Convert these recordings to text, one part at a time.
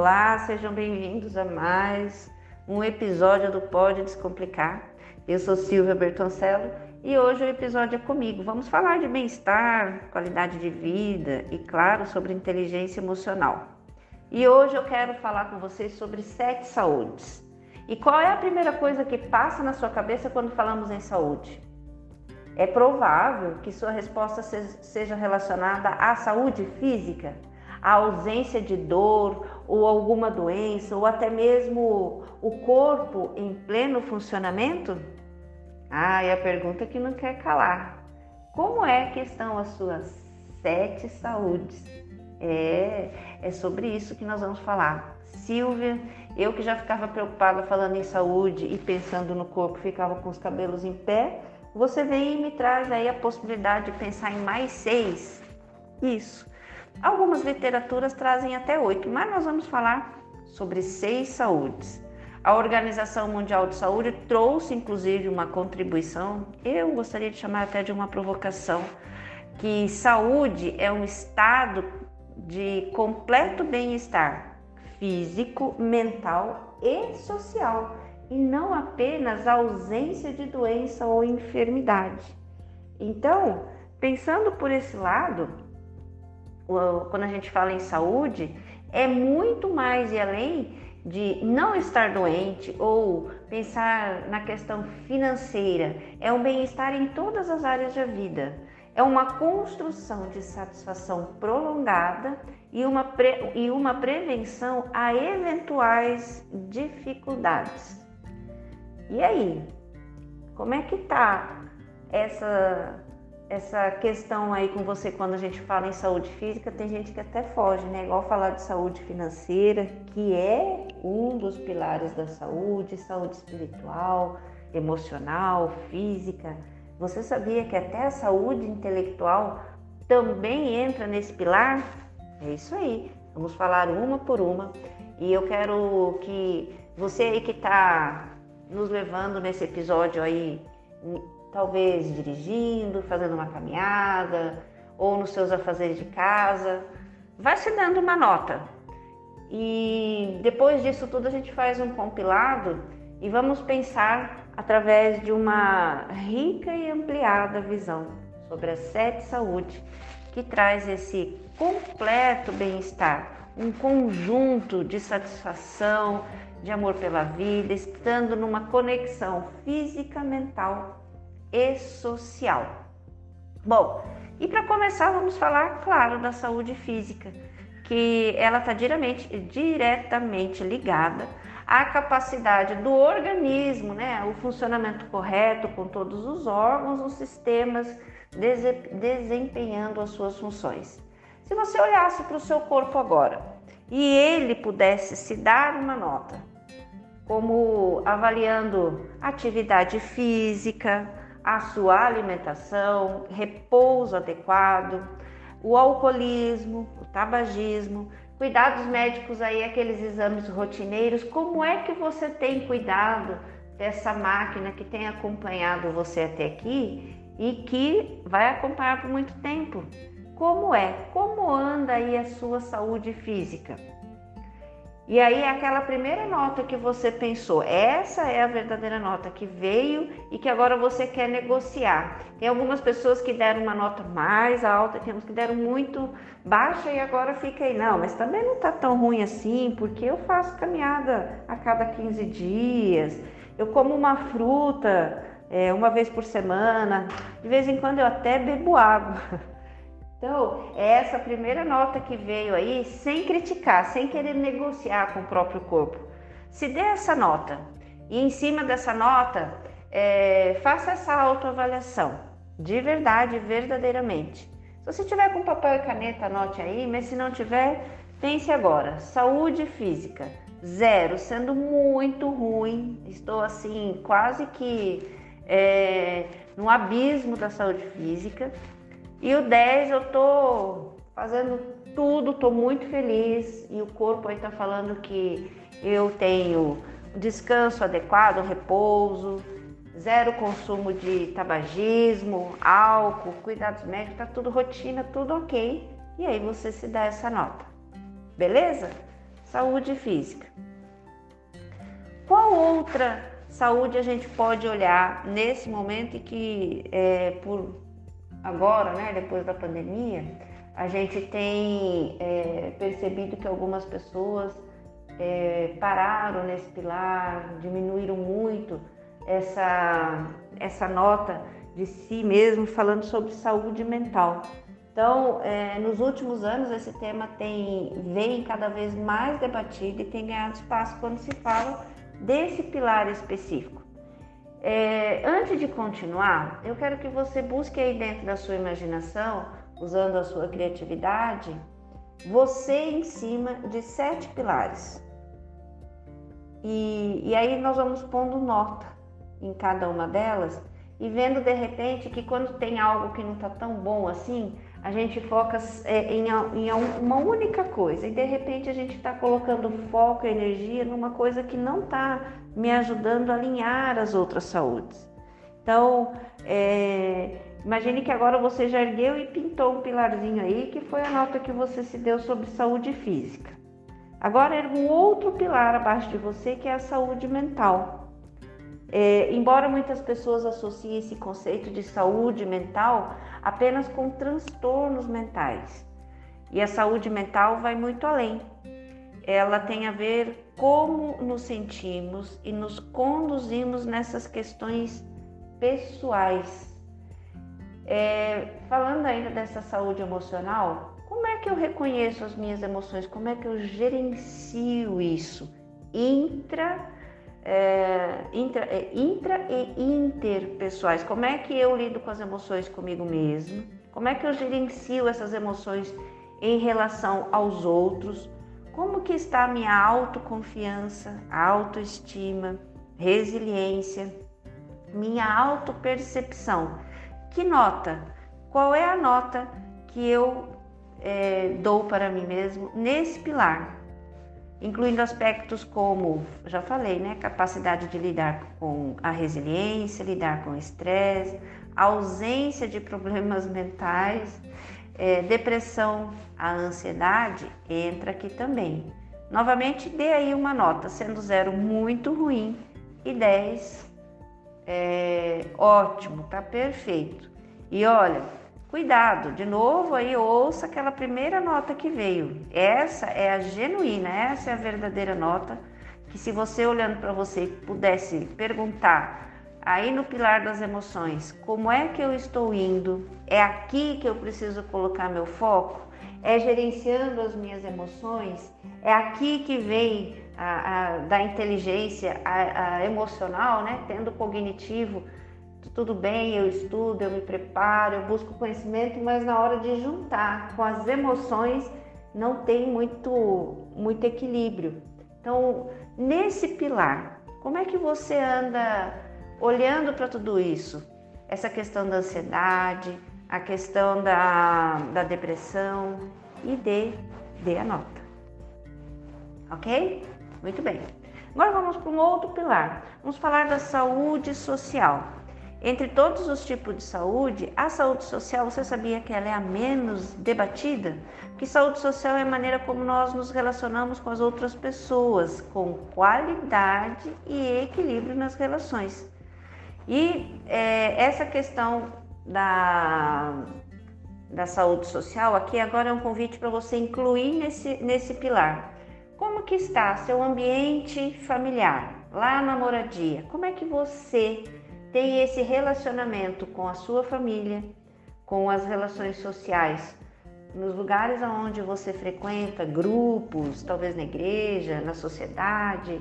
Olá, sejam bem-vindos a mais um episódio do Pode Descomplicar. Eu sou Silvia Bertoncello e hoje o episódio é comigo. Vamos falar de bem-estar, qualidade de vida e, claro, sobre inteligência emocional. E hoje eu quero falar com vocês sobre sete saúdes. E qual é a primeira coisa que passa na sua cabeça quando falamos em saúde? É provável que sua resposta seja relacionada à saúde física, à ausência de dor ou alguma doença, ou até mesmo o corpo em pleno funcionamento? Ah, e a pergunta que não quer calar: como é que estão as suas sete saúdes? É, é sobre isso que nós vamos falar. Silvia, eu que já ficava preocupada falando em saúde e pensando no corpo, ficava com os cabelos em pé você vem e me traz aí a possibilidade de pensar em mais seis. Isso. Algumas literaturas trazem até oito, mas nós vamos falar sobre seis saúdes. A Organização Mundial de Saúde trouxe inclusive uma contribuição, eu gostaria de chamar até de uma provocação, que saúde é um estado de completo bem-estar físico, mental e social e não apenas a ausência de doença ou enfermidade. Então, pensando por esse lado, quando a gente fala em saúde, é muito mais e além de não estar doente ou pensar na questão financeira, é um bem-estar em todas as áreas da vida. É uma construção de satisfação prolongada e uma, pre... e uma prevenção a eventuais dificuldades. E aí? Como é que tá essa essa questão aí com você quando a gente fala em saúde física? Tem gente que até foge, né? Igual falar de saúde financeira, que é um dos pilares da saúde, saúde espiritual, emocional, física. Você sabia que até a saúde intelectual também entra nesse pilar? É isso aí. Vamos falar uma por uma. E eu quero que você aí que está nos levando nesse episódio aí, talvez dirigindo, fazendo uma caminhada ou nos seus afazeres de casa, vai se dando uma nota. E depois disso tudo a gente faz um compilado e vamos pensar através de uma rica e ampliada visão sobre a sete saúde que traz esse completo bem-estar, um conjunto de satisfação, de amor pela vida, estando numa conexão física, mental e social. Bom, e para começar, vamos falar, claro, da saúde física, que ela está diretamente, diretamente ligada à capacidade do organismo, né, o funcionamento correto com todos os órgãos, os sistemas desempenhando as suas funções. Se você olhasse para o seu corpo agora e ele pudesse se dar uma nota como avaliando atividade física, a sua alimentação, repouso adequado, o alcoolismo, o tabagismo, cuidados médicos aí, aqueles exames rotineiros, como é que você tem cuidado dessa máquina que tem acompanhado você até aqui e que vai acompanhar por muito tempo? Como é? Como anda aí a sua saúde física? E aí aquela primeira nota que você pensou, essa é a verdadeira nota que veio e que agora você quer negociar. Tem algumas pessoas que deram uma nota mais alta, temos que deram muito baixa e agora fica aí, não, mas também não tá tão ruim assim, porque eu faço caminhada a cada 15 dias, eu como uma fruta é, uma vez por semana, de vez em quando eu até bebo água. Então, é essa primeira nota que veio aí, sem criticar, sem querer negociar com o próprio corpo. Se dê essa nota e em cima dessa nota, é, faça essa autoavaliação, de verdade, verdadeiramente. Se você tiver com papel e caneta, anote aí, mas se não tiver, pense agora. Saúde física, zero, sendo muito ruim. Estou assim, quase que é, no abismo da saúde física. E o 10 eu tô fazendo tudo, tô muito feliz e o corpo aí tá falando que eu tenho descanso adequado, repouso, zero consumo de tabagismo, álcool, cuidados médicos, tá tudo rotina, tudo ok. E aí você se dá essa nota. Beleza? saúde física. Qual outra saúde a gente pode olhar nesse momento e que é, por agora, né, depois da pandemia, a gente tem é, percebido que algumas pessoas é, pararam nesse pilar, diminuíram muito essa, essa nota de si mesmo, falando sobre saúde mental. Então, é, nos últimos anos, esse tema tem vem cada vez mais debatido e tem ganhado espaço quando se fala desse pilar específico. É, antes de continuar, eu quero que você busque aí dentro da sua imaginação, usando a sua criatividade, você em cima de sete pilares. E, e aí nós vamos pondo nota em cada uma delas e vendo de repente que quando tem algo que não está tão bom assim, a gente foca é, em, em, uma única coisa e de repente a gente está colocando foco e energia numa coisa que não está me ajudando a alinhar as outras saúdes. Então, é, imagine que agora você já ergueu e pintou um pilarzinho aí, que foi a nota que você se deu sobre saúde física. Agora erga um outro pilar abaixo de você, que é a saúde mental. É, embora muitas pessoas associem esse conceito de saúde mental apenas com transtornos mentais, e a saúde mental vai muito além. Ela tem a ver como nos sentimos e nos conduzimos nessas questões pessoais. É, falando ainda dessa saúde emocional, como é que eu reconheço as minhas emoções? Como é que eu gerencio isso? Intra é, intra, é, intra e interpessoais. Como é que eu lido com as emoções comigo mesmo? Como é que eu gerencio essas emoções em relação aos outros? Como que está a minha autoconfiança, autoestima, resiliência, minha autopercepção? Que nota? Qual é a nota que eu é, dou para mim mesmo nesse pilar? incluindo aspectos como, já falei, né, capacidade de lidar com a resiliência, lidar com o estresse, ausência de problemas mentais, é, depressão, a ansiedade entra aqui também. Novamente, dê aí uma nota, sendo zero muito ruim e 10 é, ótimo, tá perfeito. E olha, Cuidado, de novo aí ouça aquela primeira nota que veio. Essa é a genuína, essa é a verdadeira nota. Que se você olhando para você pudesse perguntar aí no pilar das emoções, como é que eu estou indo? É aqui que eu preciso colocar meu foco? É gerenciando as minhas emoções? É aqui que vem a, a da inteligência a, a emocional, né? Tendo cognitivo tudo bem, eu estudo, eu me preparo, eu busco conhecimento, mas na hora de juntar com as emoções não tem muito, muito equilíbrio. Então, nesse pilar, como é que você anda olhando para tudo isso? Essa questão da ansiedade, a questão da, da depressão e dê, dê a nota. Ok? Muito bem. Agora vamos para um outro pilar. Vamos falar da saúde social. Entre todos os tipos de saúde, a saúde social, você sabia que ela é a menos debatida? Que saúde social é a maneira como nós nos relacionamos com as outras pessoas, com qualidade e equilíbrio nas relações. E é, essa questão da, da saúde social aqui agora é um convite para você incluir nesse, nesse pilar. Como que está seu ambiente familiar, lá na moradia? Como é que você tem esse relacionamento com a sua família, com as relações sociais, nos lugares onde você frequenta, grupos, talvez na igreja, na sociedade.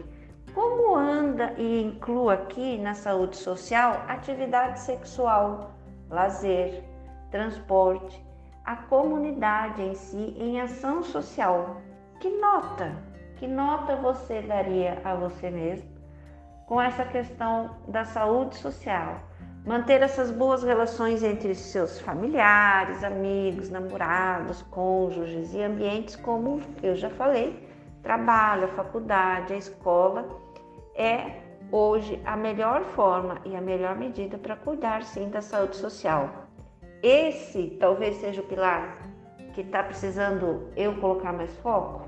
Como anda e inclua aqui na saúde social atividade sexual, lazer, transporte, a comunidade em si em ação social. Que nota? Que nota você daria a você mesmo com essa questão da saúde social. Manter essas boas relações entre seus familiares, amigos, namorados, cônjuges e ambientes como eu já falei, trabalho, faculdade, a escola, é hoje a melhor forma e a melhor medida para cuidar sim da saúde social. Esse talvez seja o pilar que está precisando eu colocar mais foco.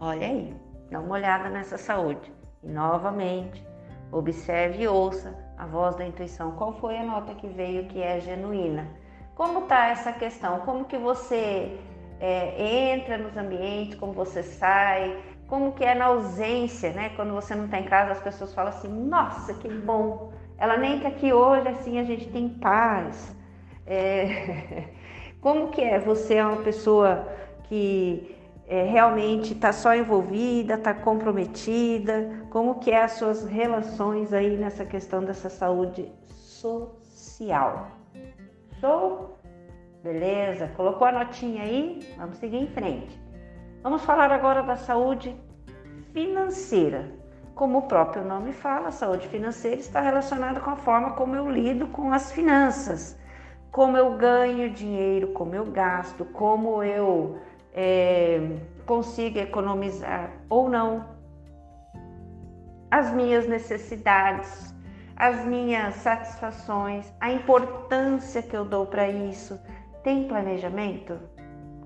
Olha aí, dá uma olhada nessa saúde. E novamente, observe e ouça a voz da intuição. Qual foi a nota que veio que é genuína? Como está essa questão? Como que você é, entra nos ambientes, como você sai, como que é na ausência, né? Quando você não está em casa, as pessoas falam assim, nossa, que bom, ela nem está aqui hoje, assim a gente tem paz. É... Como que é? Você é uma pessoa que é, realmente está só envolvida, está comprometida? Como que é as suas relações aí nessa questão dessa saúde social? Show? Beleza? Colocou a notinha aí? Vamos seguir em frente. Vamos falar agora da saúde financeira. Como o próprio nome fala, a saúde financeira está relacionada com a forma como eu lido com as finanças, como eu ganho dinheiro, como eu gasto, como eu é, consigo economizar ou não, as minhas necessidades, as minhas satisfações, a importância que eu dou para isso. Tem planejamento?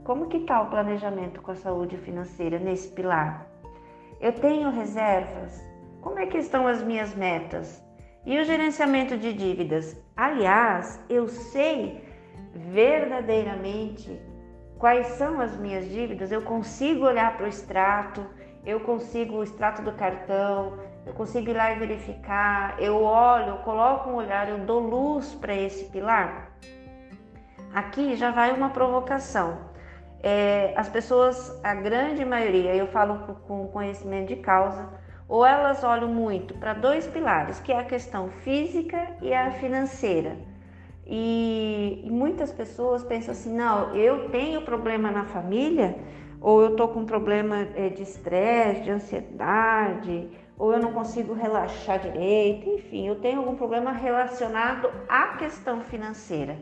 Como que está o planejamento com a saúde financeira nesse pilar? Eu tenho reservas? Como é que estão as minhas metas? E o gerenciamento de dívidas? Aliás, eu sei verdadeiramente quais são as minhas dívidas, eu consigo olhar para o extrato, eu consigo o extrato do cartão, eu consigo ir lá e verificar, eu olho, eu coloco um olhar, eu dou luz para esse pilar. Aqui já vai uma provocação. É, as pessoas, a grande maioria, eu falo com conhecimento de causa, ou elas olham muito para dois pilares, que é a questão física e a financeira. E, e muitas pessoas pensam assim: não, eu tenho problema na família, ou eu estou com problema é, de estresse, de ansiedade, ou eu não consigo relaxar direito, enfim, eu tenho algum problema relacionado à questão financeira.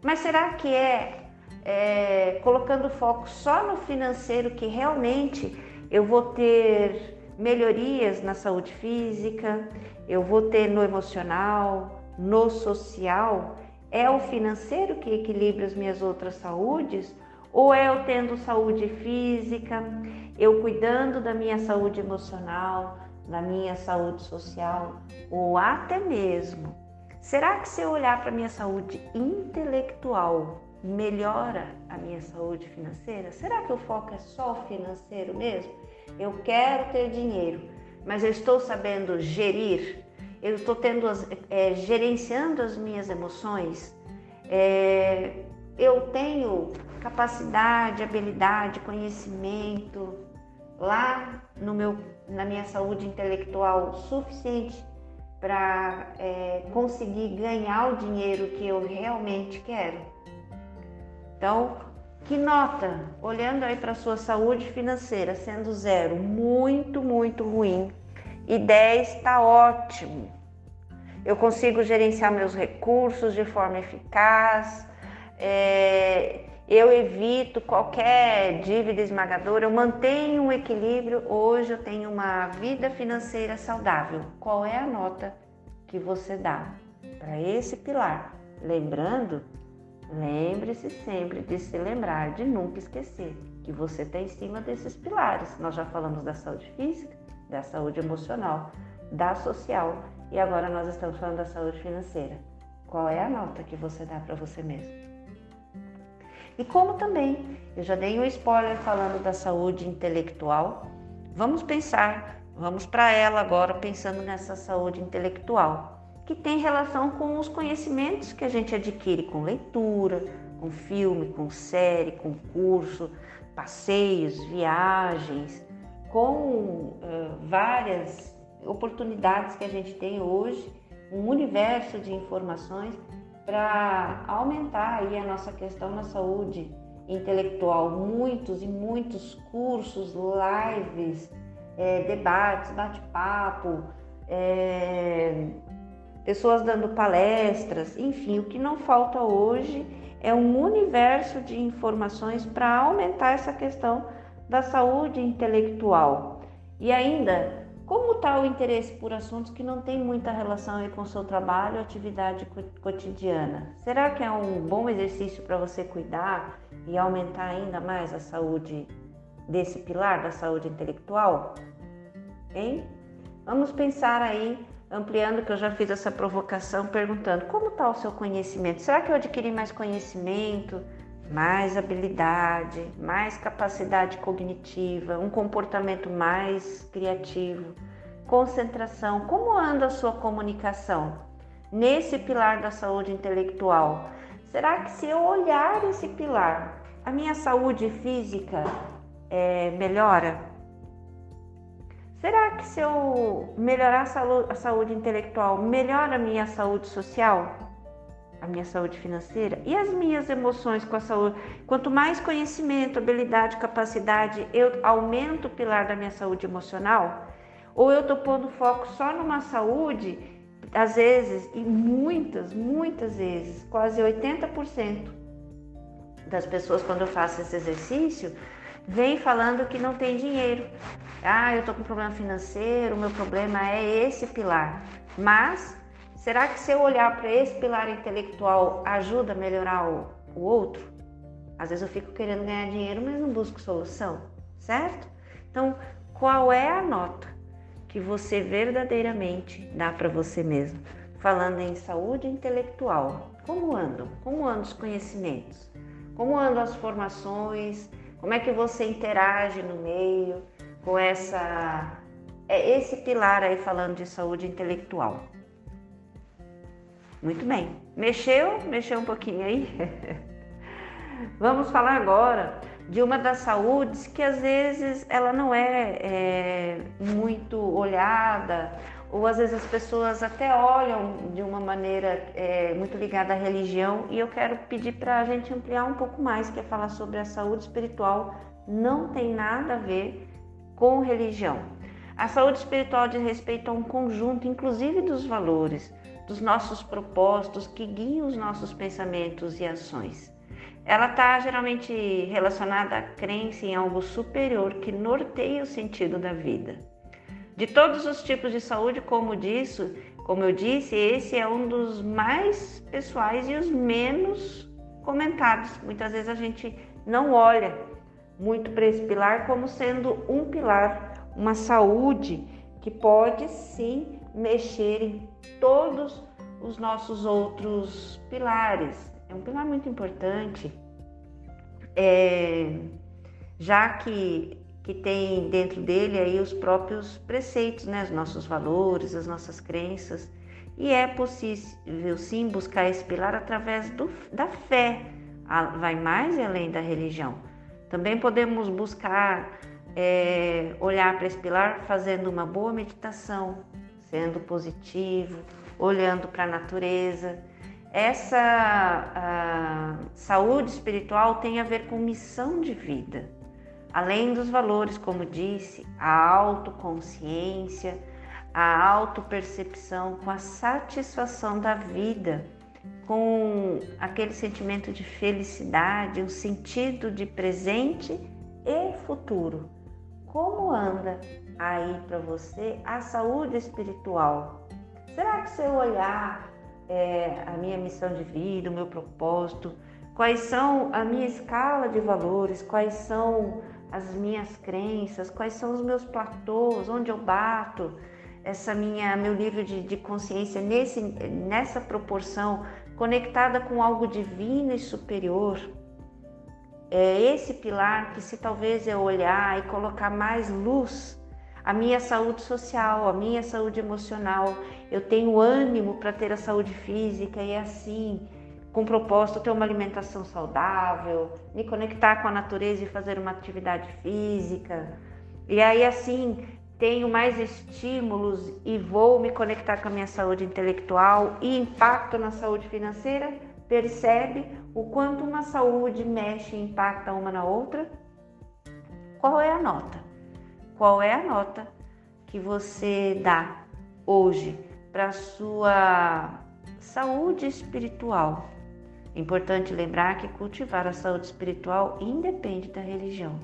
Mas será que é, é colocando foco só no financeiro que realmente eu vou ter melhorias na saúde física, eu vou ter no emocional, no social? É o financeiro que equilibra as minhas outras saúdes? Ou é eu tendo saúde física, eu cuidando da minha saúde emocional, da minha saúde social, ou até mesmo Será que se eu olhar para a minha saúde intelectual, melhora a minha saúde financeira? Será que o foco é só financeiro mesmo? Eu quero ter dinheiro, mas eu estou sabendo gerir, eu estou tendo as, é, gerenciando as minhas emoções, é, eu tenho capacidade, habilidade, conhecimento lá no meu, na minha saúde intelectual suficiente para é, conseguir ganhar o dinheiro que eu realmente quero. Então, que nota, olhando aí para a sua saúde financeira, sendo zero, muito, muito ruim, e 10 está ótimo. Eu consigo gerenciar meus recursos de forma eficaz, é, eu evito qualquer dívida esmagadora, eu mantenho um equilíbrio. Hoje eu tenho uma vida financeira saudável. Qual é a nota que você dá para esse pilar? Lembrando, lembre-se sempre de se lembrar, de nunca esquecer que você está em cima desses pilares. Nós já falamos da saúde física, da saúde emocional, da social e agora nós estamos falando da saúde financeira. Qual é a nota que você dá para você mesmo? E como também eu já dei um spoiler falando da saúde intelectual, vamos pensar, vamos para ela agora pensando nessa saúde intelectual, que tem relação com os conhecimentos que a gente adquire com leitura, com filme, com série, com curso, passeios, viagens, com uh, várias oportunidades que a gente tem hoje, um universo de informações para aumentar aí a nossa questão na saúde intelectual. Muitos e muitos cursos, lives, é, debates, bate-papo, é, pessoas dando palestras, enfim, o que não falta hoje é um universo de informações para aumentar essa questão da saúde intelectual. E ainda como está o interesse por assuntos que não têm muita relação com o seu trabalho atividade cotidiana? Será que é um bom exercício para você cuidar e aumentar ainda mais a saúde desse pilar da saúde intelectual? Hein? Vamos pensar aí, ampliando que eu já fiz essa provocação, perguntando como está o seu conhecimento? Será que eu adquiri mais conhecimento, mais habilidade, mais capacidade cognitiva, um comportamento mais criativo, concentração? Como anda a sua comunicação? Nesse pilar da saúde intelectual, será que se eu olhar esse pilar, a minha saúde física é, melhora? Será que se eu melhorar a saúde, intelectual, melhora a minha saúde social? A minha saúde financeira e as minhas emoções com a saúde. Quanto mais conhecimento, habilidade, capacidade, eu aumento o pilar da minha saúde emocional, ou eu estou pondo foco só numa saúde, às vezes, e muitas, muitas vezes, quase 80% das pessoas, quando eu faço esse exercício, vem falando que não tem dinheiro. Ah, eu estou com problema financeiro, meu problema é esse pilar. Mas será que se eu olhar para esse pilar intelectual ajuda a melhorar o, o outro? Às vezes eu fico querendo ganhar dinheiro, mas não busco solução, certo? Então, qual é a nota que você verdadeiramente dá para você mesmo? Falando em saúde intelectual, como andam? Como andam os conhecimentos? Como andam as formações? Como é que você interage no meio com essa é esse pilar aí falando de saúde intelectual? Muito bem. Mexeu? Mexeu um pouquinho aí? Vamos falar agora de uma das saúdes que às vezes ela não é, é muito olhada ou às vezes as pessoas até olham de uma maneira é, muito ligada à religião e eu quero pedir para a gente ampliar um pouco mais, que é falar sobre a saúde espiritual, não tem nada a ver com religião. A saúde espiritual diz respeito a um conjunto, inclusive dos valores, dos nossos propósitos que guiam os nossos pensamentos e ações. Ela está geralmente relacionada à crença em algo superior que norteia o sentido da vida. De todos os tipos de saúde, como disso, como eu disse, esse é um dos mais pessoais e os menos comentados. Muitas vezes a gente não olha muito para esse pilar como sendo um pilar, uma saúde que pode sim mexer em todos os nossos outros pilares. É um pilar muito importante, é, já que que tem dentro dele aí os próprios preceitos, né, os nossos valores, as nossas crenças. E é possível sim buscar esse pilar através do, da fé, vai mais além da religião. Também podemos buscar é, olhar para esse pilar fazendo uma boa meditação, sendo positivo, olhando para a natureza. Essa saúde espiritual tem a ver com missão de vida Além dos valores, como disse, a autoconsciência, a autopercepção, com a satisfação da vida, com aquele sentimento de felicidade, um sentido de presente e futuro. Como anda aí para você a saúde espiritual? Será que se eu olhar é, a minha missão de vida, o meu propósito, quais são a minha escala de valores, quais são as minhas crenças, quais são os meus platôs, onde eu bato, essa minha meu nível de, de consciência nesse, nessa proporção conectada com algo divino e superior. É esse pilar que se talvez eu olhar e colocar mais luz, a minha saúde social, a minha saúde emocional, eu tenho ânimo para ter a saúde física e assim com propósito ter uma alimentação saudável, me conectar com a natureza e fazer uma atividade física. E aí assim tenho mais estímulos e vou me conectar com a minha saúde intelectual e impacto na saúde financeira. Percebe o quanto uma saúde mexe e impacta uma na outra? Qual é a nota? Qual é a nota que você dá hoje para a sua saúde espiritual? É importante lembrar que cultivar a saúde espiritual independe da religião.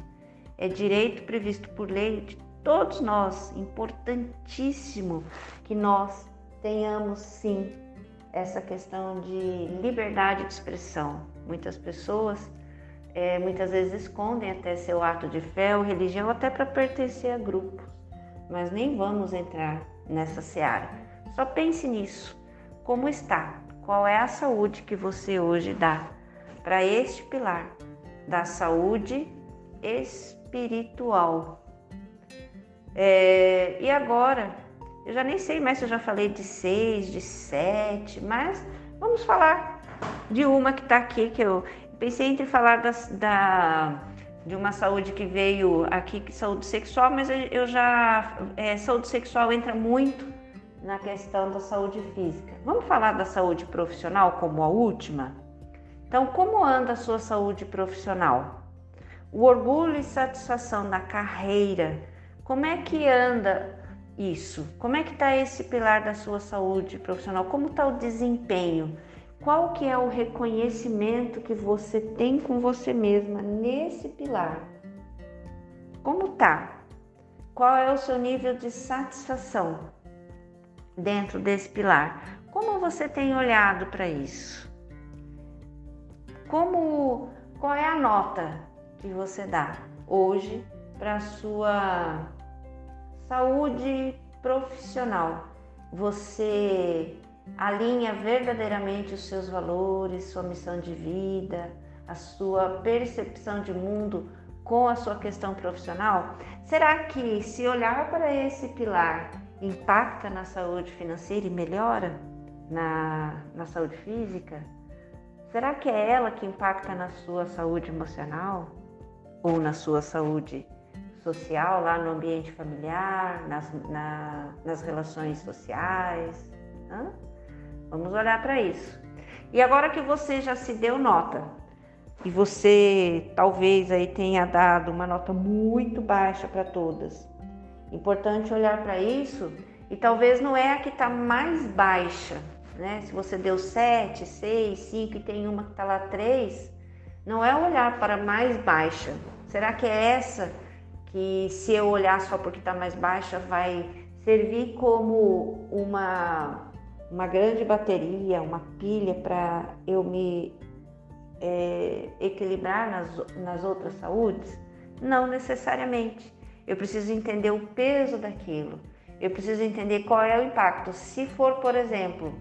É direito previsto por lei de todos nós, importantíssimo que nós tenhamos sim essa questão de liberdade de expressão. Muitas pessoas é, muitas vezes escondem até seu ato de fé ou religião, até para pertencer a grupos. Mas nem vamos entrar nessa seara. Só pense nisso. Como está? Qual é a saúde que você hoje dá para este pilar da saúde espiritual? É, e agora, eu já nem sei mais se eu já falei de seis, de sete, mas vamos falar de uma que está aqui, que eu pensei entre falar da, de uma saúde que veio aqui, que saúde sexual, mas eu já. É, saúde sexual entra muito na questão da saúde física. Vamos falar da saúde profissional como a última? Então, como anda a sua saúde profissional? O orgulho e satisfação da carreira, como é que anda isso? Como é que está esse pilar da sua saúde profissional? Como está o desempenho? Qual que é o reconhecimento que você tem com você mesma nesse pilar? Como tá? Qual é o seu nível de satisfação dentro desse pilar? Como você tem olhado para isso? Como qual é a nota que você dá hoje para sua saúde profissional? Você alinha verdadeiramente os seus valores, sua missão de vida, a sua percepção de mundo com a sua questão profissional? Será que se olhar para esse pilar impacta na saúde financeira e melhora na, na saúde física? Será que é ela que impacta na sua saúde emocional ou na sua saúde social, lá no ambiente familiar, nas, na, nas relações sociais? Hã? Vamos olhar para isso. E agora que você já se deu nota, e você talvez aí tenha dado uma nota muito baixa para todas, importante olhar para isso e talvez não é a que está mais baixa, né? Se você deu 7, 6, 5 e tem uma que está lá 3, não é olhar para mais baixa. Será que é essa que se eu olhar só porque está mais baixa vai servir como uma uma grande bateria, uma pilha para eu me é, equilibrar nas, nas outras saúdes? Não necessariamente. Eu preciso entender o peso daquilo. Eu preciso entender qual é o impacto. Se for, por exemplo,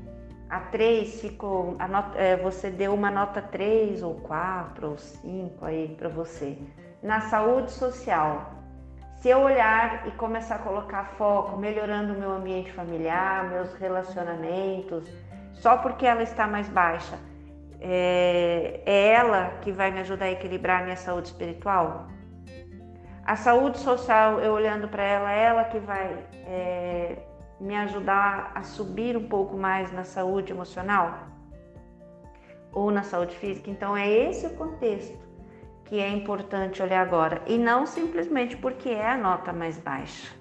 a 3 ficou, a é, você deu uma nota 3 ou 4 ou 5 aí para você. Na saúde social, se eu olhar e começar a colocar foco, melhorando o meu ambiente familiar, meus relacionamentos, só porque ela está mais baixa, é, é ela que vai me ajudar a equilibrar a minha saúde espiritual? A saúde social, eu olhando para ela, é ela que vai é, me ajudar a subir um pouco mais na saúde emocional? Ou na saúde física? Então, é esse o contexto que é importante olhar agora e não simplesmente porque é a nota mais baixa.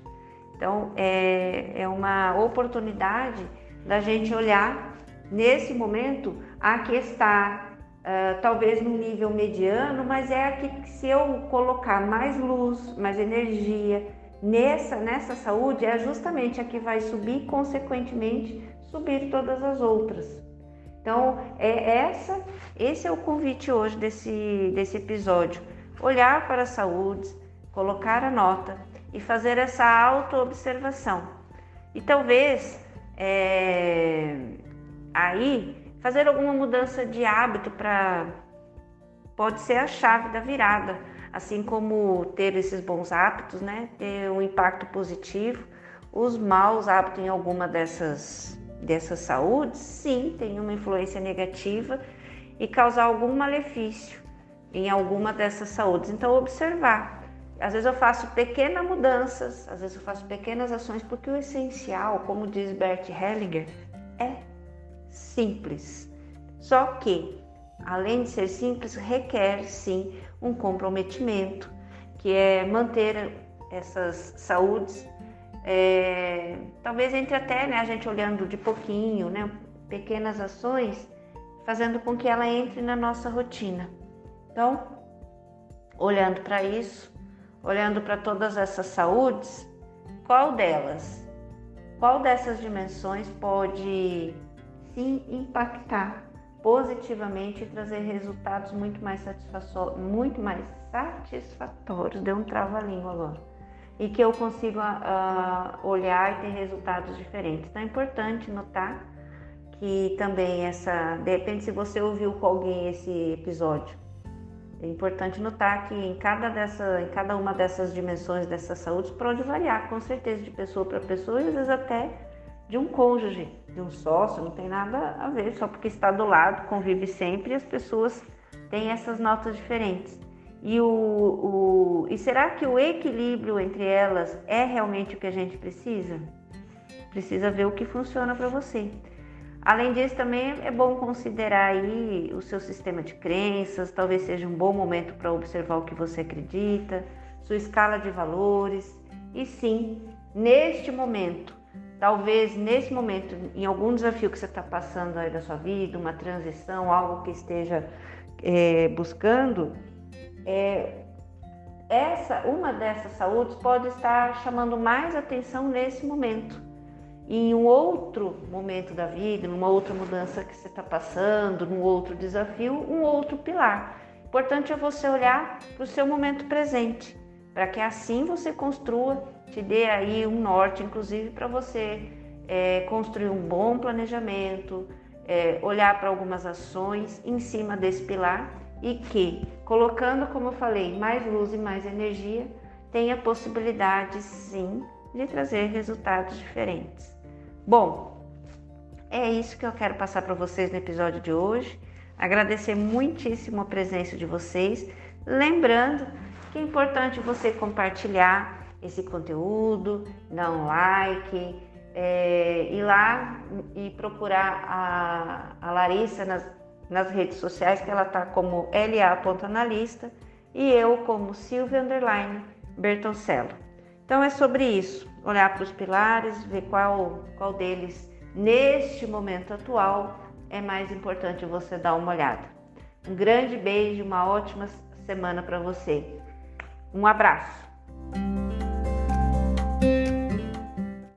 Então é, é uma oportunidade da gente olhar nesse momento a que está uh, talvez num nível mediano, mas é a que se eu colocar mais luz, mais energia nessa nessa saúde é justamente a que vai subir consequentemente subir todas as outras. Então, é essa, esse é o convite hoje desse, desse episódio. Olhar para a saúde, colocar a nota e fazer essa auto-observação. E talvez é, aí fazer alguma mudança de hábito para pode ser a chave da virada, assim como ter esses bons hábitos, né, ter um impacto positivo, os maus hábitos em alguma dessas dessa saúde, sim, tem uma influência negativa e causar algum malefício em alguma dessas saúdes. Então, observar. Às vezes eu faço pequenas mudanças, às vezes eu faço pequenas ações, porque o essencial, como diz Bert Hellinger, é simples. Só que, além de ser simples, requer sim um comprometimento, que é manter essas saúdes é, talvez entre até né, a gente olhando de pouquinho, né, pequenas ações, fazendo com que ela entre na nossa rotina. Então, olhando para isso, olhando para todas essas saúdes, qual delas, qual dessas dimensões pode sim impactar positivamente e trazer resultados muito mais, muito mais satisfatórios. Deu um trava-língua agora. E que eu consiga uh, olhar e ter resultados diferentes. Então é importante notar que também essa. De repente, se você ouviu com alguém esse episódio, é importante notar que em cada, dessa, em cada uma dessas dimensões dessa saúde pode variar, com certeza, de pessoa para pessoa e às vezes até de um cônjuge, de um sócio, não tem nada a ver, só porque está do lado, convive sempre, as pessoas têm essas notas diferentes. E, o, o, e será que o equilíbrio entre elas é realmente o que a gente precisa? Precisa ver o que funciona para você. Além disso, também é bom considerar aí o seu sistema de crenças, talvez seja um bom momento para observar o que você acredita, sua escala de valores. E sim, neste momento, Talvez nesse momento, em algum desafio que você está passando aí da sua vida, uma transição, algo que esteja é, buscando, é, essa, uma dessas saúdes pode estar chamando mais atenção nesse momento. Em um outro momento da vida, numa outra mudança que você está passando, num outro desafio, um outro pilar. Importante é você olhar para o seu momento presente, para que assim você construa te dê aí um norte, inclusive para você é, construir um bom planejamento, é, olhar para algumas ações em cima desse pilar e que, colocando, como eu falei, mais luz e mais energia, tenha possibilidade sim de trazer resultados diferentes. Bom, é isso que eu quero passar para vocês no episódio de hoje. Agradecer muitíssimo a presença de vocês. Lembrando que é importante você compartilhar esse conteúdo, dar um like, é, ir lá e procurar a, a Larissa nas, nas redes sociais, que ela está como LA.analista e eu como Silvia Underline Bertoncello. Então é sobre isso, olhar para os pilares, ver qual, qual deles neste momento atual é mais importante você dar uma olhada. Um grande beijo, uma ótima semana para você. Um abraço.